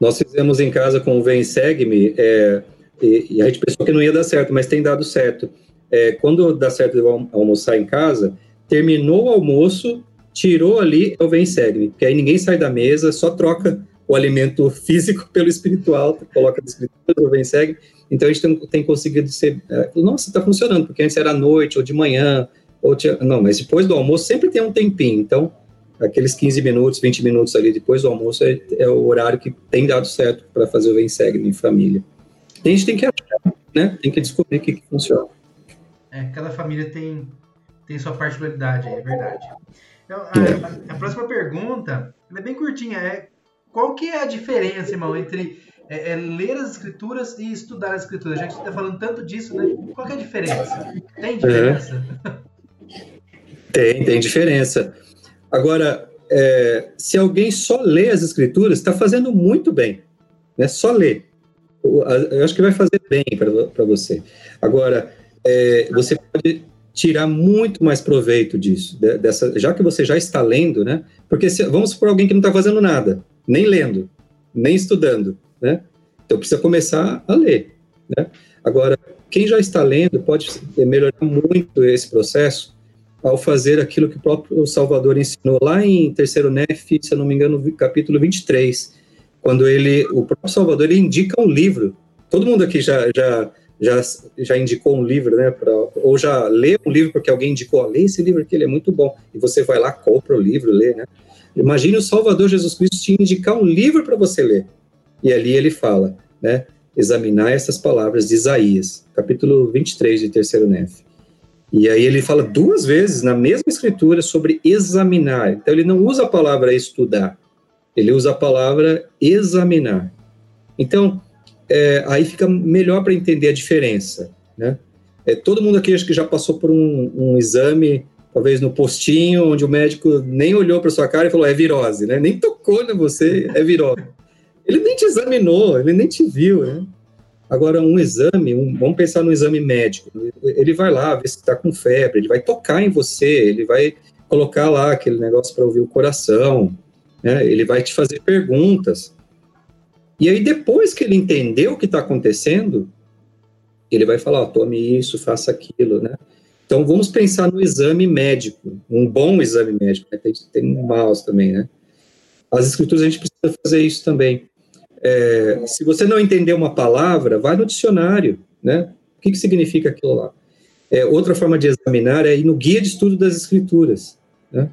Nós fizemos em casa com o Vem Segue-me, é, e, e, a gente pensou que não ia dar certo, mas tem dado certo. É, quando dá certo eu almoçar em casa, terminou o almoço, tirou ali, eu venho segue porque aí ninguém sai da mesa, só troca o alimento físico [LAUGHS] pelo espiritual, coloca escritura, eu venho segue. Então a gente tem, tem conseguido ser, é, nossa, está funcionando, porque antes era à noite ou de manhã, ou tinha, não, mas depois do almoço sempre tem um tempinho, então aqueles 15 minutos, 20 minutos ali depois do almoço é, é o horário que tem dado certo para fazer o Vem Segue em família. A gente tem que achar, né? Tem que descobrir o que, que funciona. É, cada família tem tem sua particularidade, é verdade. Então, a, a, a, próxima pergunta é bem curtinha. É qual que é a diferença, irmão, entre é, é, ler as escrituras e estudar as escrituras? Já que você está falando tanto disso, né? Qual que é a diferença? Tem diferença? Tem, tem diferença. Agora, é, se alguém só lê as escrituras, está fazendo muito bem. Né? Só ler. Eu acho que vai fazer bem para você. Agora, é, você pode tirar muito mais proveito disso, dessa, já que você já está lendo, né? Porque se, vamos por alguém que não está fazendo nada, nem lendo, nem estudando, né? Então precisa começar a ler, né? Agora, quem já está lendo pode melhorar muito esse processo ao fazer aquilo que o próprio Salvador ensinou lá em terceiro Nef, se eu não me engano, no capítulo 23, quando ele, o próprio Salvador, ele indica um livro. Todo mundo aqui já, já já, já indicou um livro, né, pra, ou já leu um livro porque alguém indicou, lê esse livro aqui, ele é muito bom, e você vai lá, compra o livro, lê, né. Imagine o Salvador Jesus Cristo te indicar um livro para você ler, e ali ele fala, né, examinar essas palavras de Isaías, capítulo 23 de Terceiro Nef. E aí ele fala duas vezes na mesma escritura sobre examinar. Então ele não usa a palavra estudar, ele usa a palavra examinar. Então, é, aí fica melhor para entender a diferença, né? É, todo mundo aqui acho que já passou por um, um, exame, talvez no postinho, onde o médico nem olhou para sua cara e falou é virose, né? Nem tocou em você, é virose. Ele nem te examinou, ele nem te viu, né? Agora, um exame, um, vamos pensar no exame médico. Ele vai lá ver se está com febre, ele vai tocar em você, ele vai colocar lá aquele negócio para ouvir o coração, né? ele vai te fazer perguntas. E aí, depois que ele entendeu o que está acontecendo, ele vai falar: oh, tome isso, faça aquilo, né? Então, vamos pensar no exame médico, um bom exame médico, né? tem, tem maus também, né? As escrituras a gente precisa fazer isso também. É, se você não entender uma palavra, vai no dicionário, né? O que, que significa aquilo lá? É, outra forma de examinar é ir no guia de estudo das escrituras, né?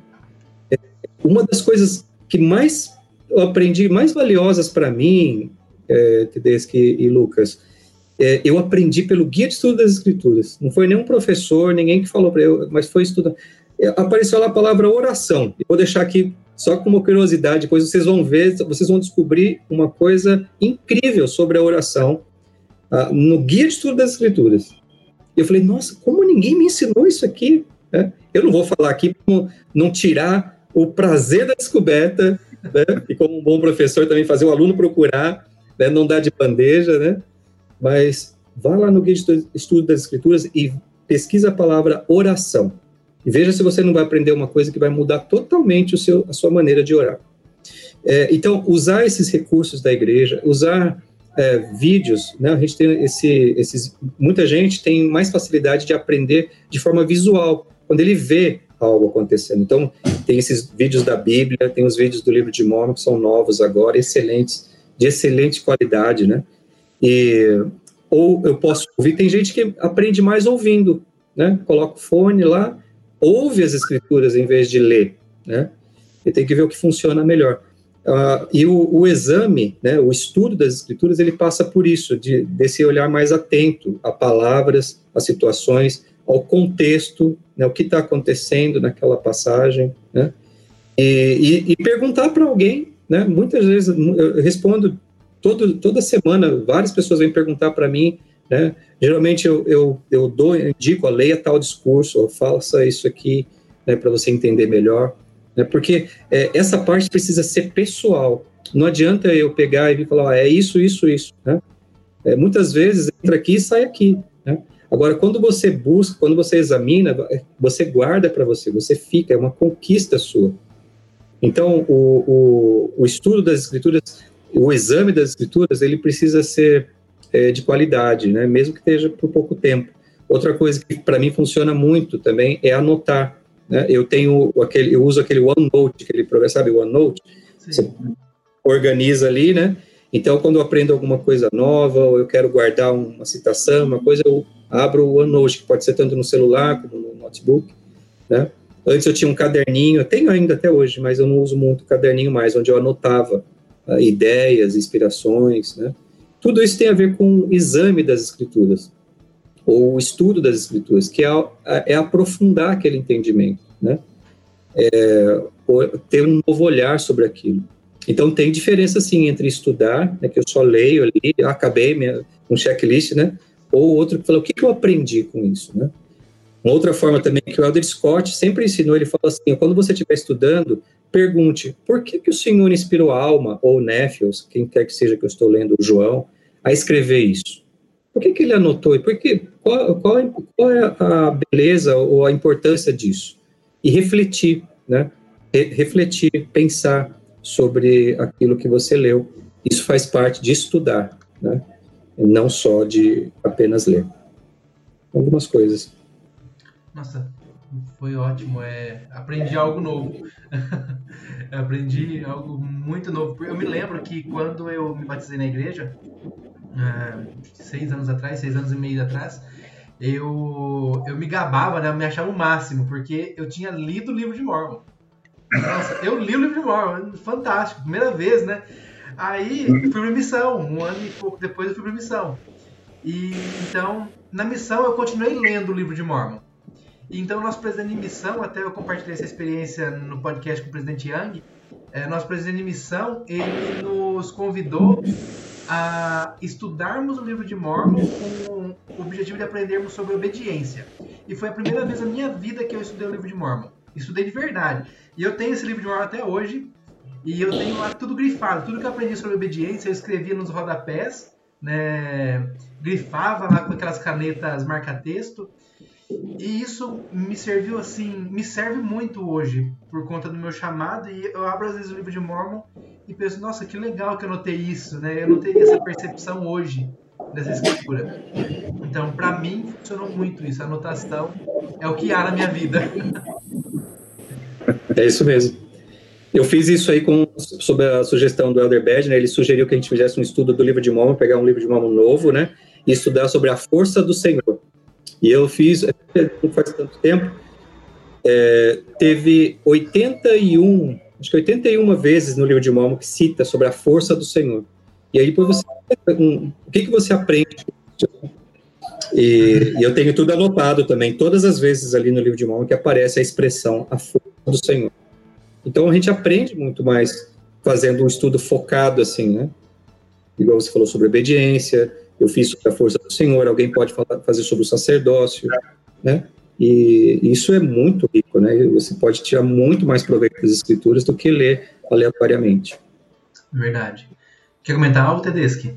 É, uma das coisas que mais eu aprendi mais valiosas para mim, é, Tedeschi e Lucas, é, eu aprendi pelo guia de estudo das escrituras. Não foi nenhum professor, ninguém que falou para eu, mas foi estudar. É, apareceu lá a palavra oração. Eu vou deixar aqui só com uma curiosidade, depois vocês vão ver, vocês vão descobrir uma coisa incrível sobre a oração ah, no guia de estudo das escrituras. Eu falei, nossa, como ninguém me ensinou isso aqui? É, eu não vou falar aqui não tirar o prazer da descoberta né? E como um bom professor também fazer o aluno procurar, né? Não dar de bandeja, né? Mas vá lá no guia de estudo das escrituras e pesquisa a palavra oração. E veja se você não vai aprender uma coisa que vai mudar totalmente o seu, a sua maneira de orar. É, então, usar esses recursos da igreja, usar é, vídeos, né? A gente tem esse, esses, muita gente tem mais facilidade de aprender de forma visual quando ele vê algo acontecendo. Então, tem esses vídeos da Bíblia, tem os vídeos do livro de Mormon que são novos agora, excelentes, de excelente qualidade, né? E ou eu posso ouvir, tem gente que aprende mais ouvindo, né? Coloca o fone lá, ouve as escrituras em vez de ler, né? E tem que ver o que funciona melhor. Uh, e o, o, exame, né, o estudo das escrituras, ele passa por isso, de, desse olhar mais atento a palavras, a situações, ao contexto, né, o que está acontecendo naquela passagem, né, e, e, e perguntar para alguém, né, muitas vezes eu respondo todo, toda semana, várias pessoas vêm perguntar para mim, né, geralmente eu, eu, eu dou, eu indico, leia tal discurso, ou faça isso aqui, né, para você entender melhor, né? Porque é, essa parte precisa ser pessoal. Não adianta eu pegar e falar, ah, é isso, isso, isso. Né? É, muitas vezes entra aqui e sai aqui. Né? Agora, quando você busca, quando você examina, você guarda para você, você fica, é uma conquista sua. Então, o, o, o, estudo das escrituras, o exame das escrituras, ele precisa ser é, de qualidade, né? mesmo que esteja por pouco tempo. Outra coisa que para mim funciona muito também é anotar. Né? Eu tenho aquele, eu uso aquele OneNote, aquele programa, sabe, OneNote? Sim. Você organiza ali, né? Então, quando eu aprendo alguma coisa nova, ou eu quero guardar uma citação, uma coisa, eu abro o OneNote, que pode ser tanto no celular como no notebook, né? Antes eu tinha um caderninho, tenho ainda até hoje, mas eu não uso muito caderninho mais, onde eu anotava uh, ideias, inspirações, né? Tudo isso tem a ver com o exame das escrituras ou o estudo das escrituras, que é, é aprofundar aquele entendimento, né? É, ter um novo olhar sobre aquilo. Então tem diferença sim entre estudar, né, que eu só leio ali, acabei minha, um checklist, né? Ou outro que fala o que, que eu aprendi com isso, né? Uma outra forma também que o Elder Scott sempre ensinou, ele fala assim, quando você estiver estudando, pergunte, por que, que o Senhor inspirou a alma, ou Néfios, quem quer que seja que eu estou lendo, o João, a escrever isso? Por que, que ele anotou? Por que, qual, qual, qual, é a beleza ou a importância disso? E refletir, né? Re refletir, pensar sobre aquilo que você leu. Isso faz parte de estudar, né? Não só de apenas ler. Algumas coisas. Nossa, foi ótimo. É, aprendi algo novo. [LAUGHS] aprendi algo muito novo. Eu me lembro que quando eu me batizei na igreja, é, seis anos atrás, seis anos e meio atrás, eu, eu me gabava, né? Eu me achava o máximo, porque eu tinha lido o livro de Mormon. Nossa, eu li o livro de Mormon, fantástico, primeira vez, né? Aí fui pra missão, um ano e pouco depois eu fui pra missão. E então, na missão eu continuei lendo o livro de Mormon. E, então, nosso presidente de missão, até eu compartilhei essa experiência no podcast com o presidente Young, é, nosso presidente de missão, ele nos convidou a estudarmos o livro de Mormon com o objetivo de aprendermos sobre obediência. E foi a primeira vez na minha vida que eu estudei o livro de Mormon. Estudei de verdade. E eu tenho esse livro de Mormon até hoje. E eu tenho lá tudo grifado. Tudo que eu aprendi sobre obediência, eu escrevia nos rodapés, né? grifava lá com aquelas canetas marca-texto. E isso me serviu assim, me serve muito hoje por conta do meu chamado. E eu abro às vezes o livro de Mormon e penso, nossa, que legal que eu notei isso, né? Eu não teria essa percepção hoje dessa escritura. Então, para mim, funcionou muito isso. A anotação é o que há na minha vida. É isso mesmo. Eu fiz isso aí com, sob a sugestão do Elder Bad, né? Ele sugeriu que a gente fizesse um estudo do livro de Mormon, pegar um livro de Mormon novo, né? E estudar sobre a força do Senhor. E eu fiz, não faz tanto tempo, é, teve 81, acho que 81 vezes no livro de Mormon que cita sobre a força do Senhor. E aí depois você, um, o que, que você aprende? E, e, eu tenho tudo anotado também, todas as vezes ali no livro de Mormon que aparece a expressão a força do Senhor. Então a gente aprende muito mais fazendo um estudo focado assim, né? Igual você falou sobre obediência, eu fiz sobre a força do Senhor, alguém pode falar, fazer sobre o sacerdócio, né? E isso é muito rico, né? Você pode tirar muito mais proveito das escrituras do que ler aleatoriamente. Verdade. Quer comentar algo, Tedeschi?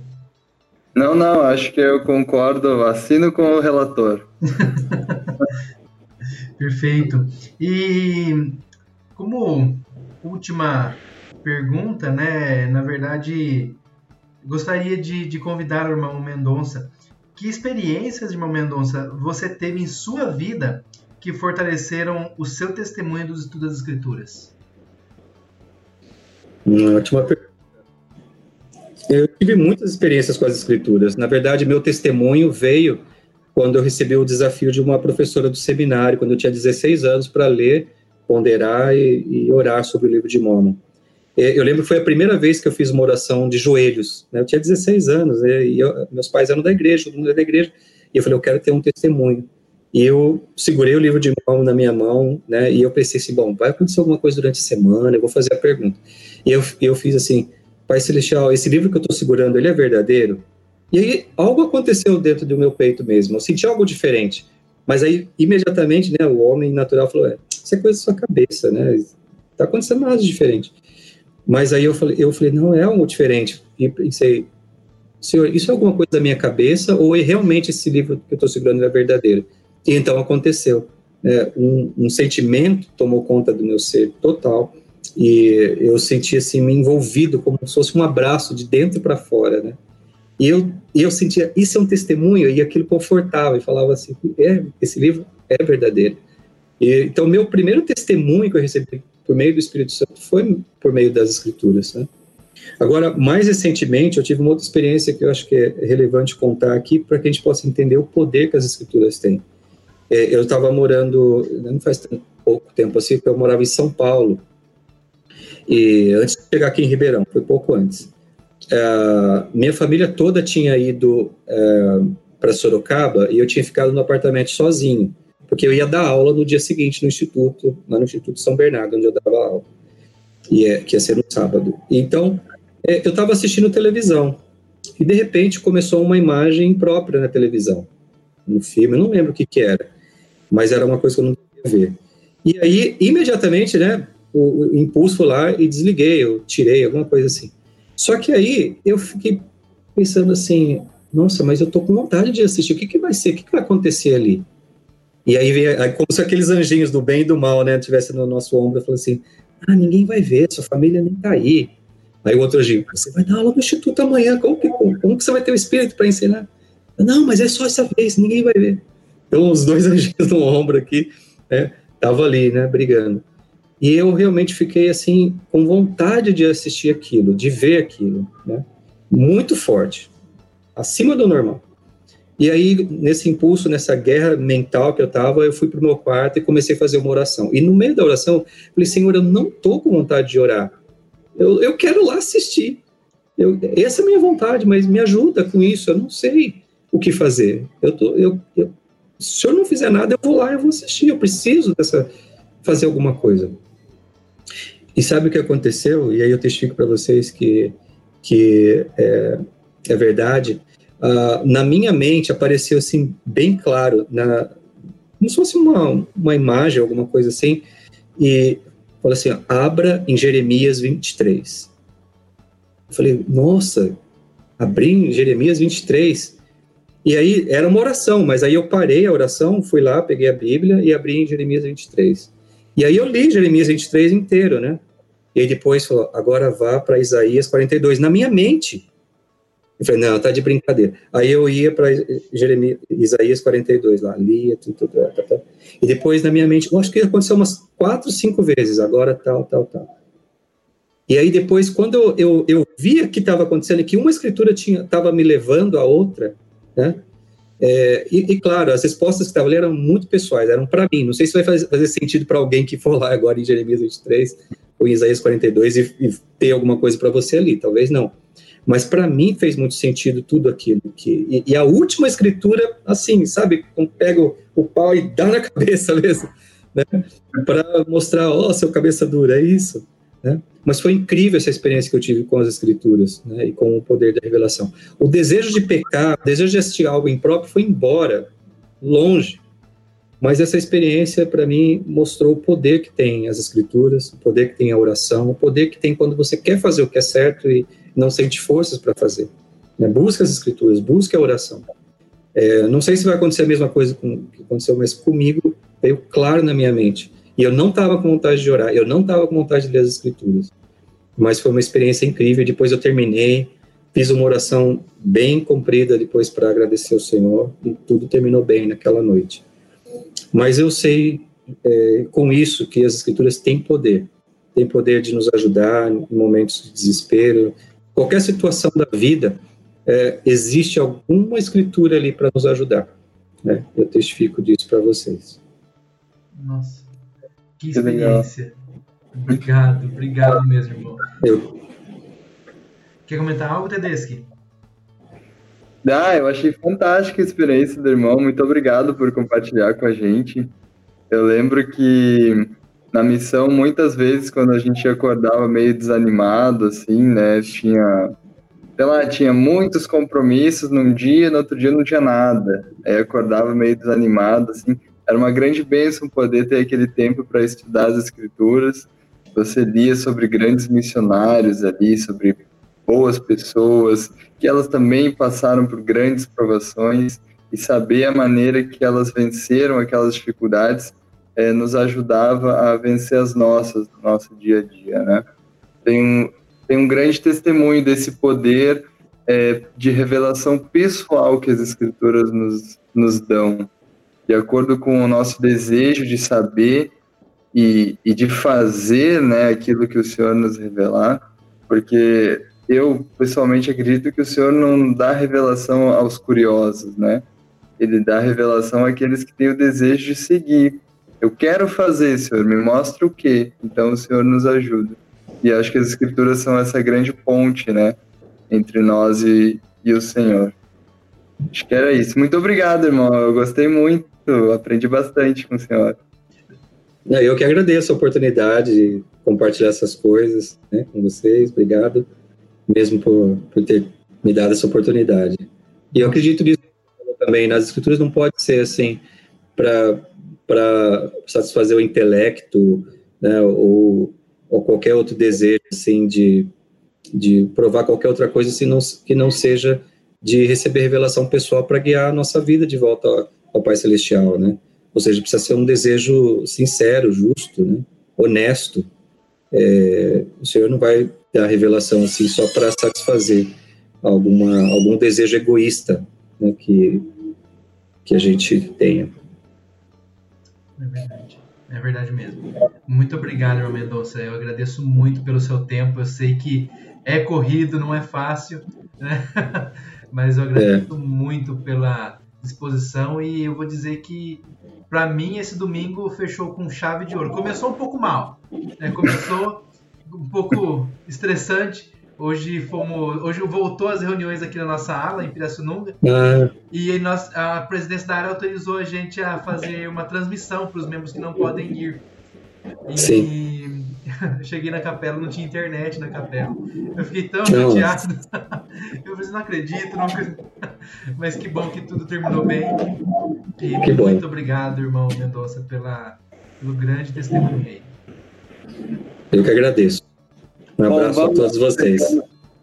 Não, não, acho que eu concordo, assino com o relator. [LAUGHS] Perfeito. E como última pergunta, né? Na verdade, gostaria de, de convidar o irmão Mendonça. Que experiências, irmão Mendonça, você teve em sua vida que fortaleceram o seu testemunho dos estudos das Escrituras? Uma ótima pergunta. Eu tive muitas experiências com as Escrituras. Na verdade, meu testemunho veio quando eu recebi o desafio de uma professora do seminário, quando eu tinha 16 anos, para ler, ponderar e, e, orar sobre o livro de Mormon. Eu lembro que foi a primeira vez que eu fiz uma oração de joelhos. Né? Eu tinha 16 anos né? e eu, meus pais eram da igreja, todo mundo era da igreja. E eu falei, eu quero ter um testemunho. E eu segurei o livro de Mormon na minha mão, né? E eu pensei assim, bom, vai acontecer alguma coisa durante a semana, eu vou fazer a pergunta. E eu, eu fiz assim, Pai Celestial, esse livro que eu estou segurando, ele é verdadeiro? E aí, algo aconteceu dentro do meu peito mesmo, eu senti algo diferente. Mas aí, imediatamente, né, o homem natural falou, é, isso é coisa da sua cabeça, né, tá acontecendo nada diferente. Mas aí eu falei, eu falei, não, é algo diferente. E pensei, senhor, isso é alguma coisa da minha cabeça ou é realmente esse livro que eu estou segurando é verdadeiro? E então aconteceu. É, um, um sentimento tomou conta do meu ser total e eu senti assim me envolvido como se fosse um abraço de dentro para fora, né? Eu, eu sentia isso é um testemunho e aquilo confortava e falava assim, é, esse livro é verdadeiro. E, então meu primeiro testemunho que eu recebi por meio do Espírito Santo foi por meio das Escrituras, né? Agora, mais recentemente, eu tive uma outra experiência que eu acho que é relevante contar aqui para que a gente possa entender o poder que as Escrituras têm. É, eu estava morando, não faz pouco tempo assim, eu morava em São Paulo, e antes de chegar aqui em Ribeirão, foi pouco antes. É, minha família toda tinha ido é, para Sorocaba e eu tinha ficado no apartamento sozinho, porque eu ia dar aula no dia seguinte no instituto, lá no Instituto São Bernardo, onde eu dava aula, e é, que ia ser no sábado. Então, é, eu estava assistindo televisão e de repente começou uma imagem própria na televisão, no filme, eu não lembro o que, que era, mas era uma coisa que eu não queria ver. E aí, imediatamente, né, o, o impulso lá e desliguei, eu tirei, alguma coisa assim. Só que aí eu fiquei pensando assim, nossa, mas eu tô com vontade de assistir, o que, que vai ser, o que, que vai acontecer ali? E aí, aí como se aqueles anjinhos do bem e do mal, né, tivessem no nosso ombro, falou assim, ah, ninguém vai ver, sua família nem tá aí. Aí o outro anjinho, você vai dar aula no instituto amanhã, como que, como, como que você vai ter o espírito para ensinar? Não, mas é só essa vez, ninguém vai ver. Então os dois [LAUGHS] anjinhos no ombro aqui, né, tava ali, né, brigando. E eu realmente fiquei assim com vontade de assistir aquilo, de ver aquilo, né? Muito forte, acima do normal. E aí, nesse impulso, nessa guerra mental que eu estava, eu fui para o meu quarto e comecei a fazer uma oração. E no meio da oração, eu falei, Senhor, eu não estou com vontade de orar. Eu, eu quero lá assistir. Eu, essa é a minha vontade, mas me ajuda com isso. Eu não sei o que fazer. Eu tô, eu, eu, se senhor não fizer nada, eu vou lá e vou assistir. Eu preciso dessa fazer alguma coisa. E sabe o que aconteceu? E aí eu testifico para vocês que, que é, é verdade. Uh, na minha mente apareceu assim, bem claro, na, como se fosse uma, uma imagem, alguma coisa assim, e fala assim: abra em Jeremias 23. Eu falei, nossa, abri em Jeremias 23. E aí era uma oração, mas aí eu parei a oração, fui lá, peguei a Bíblia e abri em Jeremias 23. E aí eu li Jeremias 23 inteiro, né? E aí depois falou, agora vá para Isaías 42. Na minha mente. Eu falei, não, tá de brincadeira. Aí eu ia para Isaías 42 lá, lia, tudo, tudo, tá, tá. E depois na minha mente, eu acho que aconteceu umas quatro, cinco vezes, agora tal, tal, tal. E aí depois, quando eu, eu, eu via que estava acontecendo, que uma escritura estava me levando a outra, né? É, e, e, claro, as respostas que estavam ali eram muito pessoais, eram para mim. Não sei se vai fazer, sentido para alguém que for lá agora em Jeremias 23 ou em Isaías 42 e, e ter alguma coisa para você ali, talvez não. Mas para mim fez muito sentido tudo aquilo. Que, e, e a última escritura, assim, sabe, pega o, o pau e dá na [LAUGHS] cabeça mesmo, né? Para mostrar, ó, oh, seu cabeça dura, é isso. Né? Mas foi incrível essa experiência que eu tive com as escrituras né? e com o poder da revelação. O desejo de pecar, o desejo de assistir algo impróprio foi embora, longe. Mas essa experiência, para mim, mostrou o poder que tem as escrituras, o poder que tem a oração, o poder que tem quando você quer fazer o que é certo e não sente forças para fazer. Né? Busca as escrituras, busca a oração. É, não sei se vai acontecer a mesma coisa com, que aconteceu, mas comigo veio claro na minha mente. E eu não estava com vontade de orar, eu não estava com vontade de ler as escrituras. Mas foi uma experiência incrível. Depois eu terminei, fiz uma oração bem comprida depois para agradecer ao Senhor e tudo terminou bem naquela noite. Mas eu sei é, com isso que as escrituras têm poder, têm poder de nos ajudar em momentos de desespero, qualquer situação da vida, é, existe alguma escritura ali para nos ajudar. Né? Eu testifico disso para vocês. Nossa, que experiência. Obrigado, obrigado mesmo, irmão. Eu... Quer comentar algo, Tedeschi? Ah, eu achei fantástica a experiência do irmão. Muito obrigado por compartilhar com a gente. Eu lembro que na missão, muitas vezes, quando a gente acordava meio desanimado, assim, né? Tinha, sei lá, tinha muitos compromissos num dia, no outro dia não tinha nada. Aí acordava meio desanimado, assim. Era uma grande bênção poder ter aquele tempo para estudar as escrituras. Você lia sobre grandes missionários ali, sobre boas pessoas, que elas também passaram por grandes provações e saber a maneira que elas venceram aquelas dificuldades é, nos ajudava a vencer as nossas no nosso dia a dia, né? Tem um, tem um grande testemunho desse poder é, de revelação pessoal que as escrituras nos, nos dão, de acordo com o nosso desejo de saber e, e de fazer né, aquilo que o Senhor nos revelar, porque eu pessoalmente acredito que o Senhor não dá revelação aos curiosos, né? Ele dá revelação àqueles que têm o desejo de seguir. Eu quero fazer, Senhor, me mostra o quê? Então o Senhor nos ajuda. E acho que as escrituras são essa grande ponte, né? Entre nós e, e o Senhor. Acho que era isso. Muito obrigado, irmão. Eu gostei muito, aprendi bastante com o Senhor. Eu que agradeço a oportunidade de compartilhar essas coisas né, com vocês. Obrigado mesmo por, por ter me dado essa oportunidade. E eu acredito nisso também. Nas escrituras não pode ser assim para satisfazer o intelecto, né, ou, ou qualquer outro desejo assim de, de provar qualquer outra coisa se não, que não seja de receber revelação pessoal para guiar a nossa vida de volta ao, Pai Celestial, né? Ou seja, precisa ser um desejo sincero, justo, né? honesto. É, o Senhor não vai dar revelação assim só para satisfazer alguma algum desejo egoísta né, que que a gente tenha. É verdade. É verdade mesmo. Muito obrigado, irmão Mendonça. Eu agradeço muito pelo seu tempo. Eu sei que é corrido, não é fácil, né? [LAUGHS] mas eu agradeço é. muito pela disposição e eu vou dizer que para mim esse domingo fechou com chave de ouro. Começou um pouco mal, né? começou um pouco estressante. Hoje fomos, hoje voltou as reuniões aqui na nossa ala em Pirassununga ah. e nós, a presidência da área autorizou a gente a fazer uma transmissão para os membros que não podem ir. E Sim. [LAUGHS] cheguei na capela, não tinha internet na capela. Eu fiquei tão chateado. [LAUGHS] Eu falei, não acredito, não [LAUGHS] Mas que bom que tudo terminou bem. E que muito bom. obrigado, irmão Mendonça, pela, pelo grande testemunho aí. Eu que agradeço. Um abraço Bom, a todos vocês.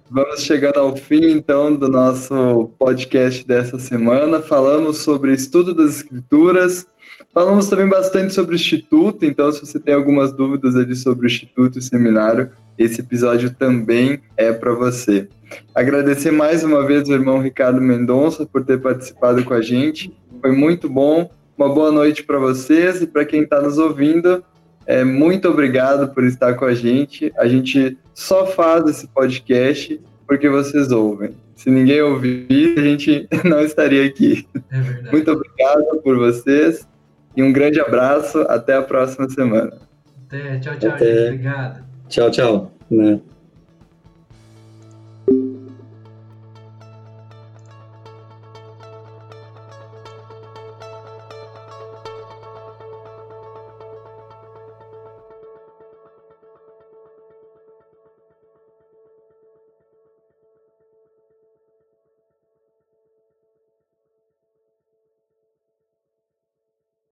vamos chegando ao fim, então, do nosso podcast dessa semana. Falamos sobre estudo das escrituras, falamos também bastante sobre o Instituto, então, se você tem algumas dúvidas ali sobre o Instituto e o seminário, esse episódio também é para você. Agradecer mais uma vez o irmão Ricardo Mendonça por ter participado com a gente. Foi muito bom. Uma boa noite para vocês e para quem está nos ouvindo. É, muito obrigado por estar com a gente. A gente só faz esse podcast porque vocês ouvem. Se ninguém ouvir, a gente [LAUGHS] não estaria aqui. É muito obrigado por vocês e um grande abraço. Até a próxima semana. Até, tchau, tchau, Até. Gente, obrigado. Tchau, tchau. Né?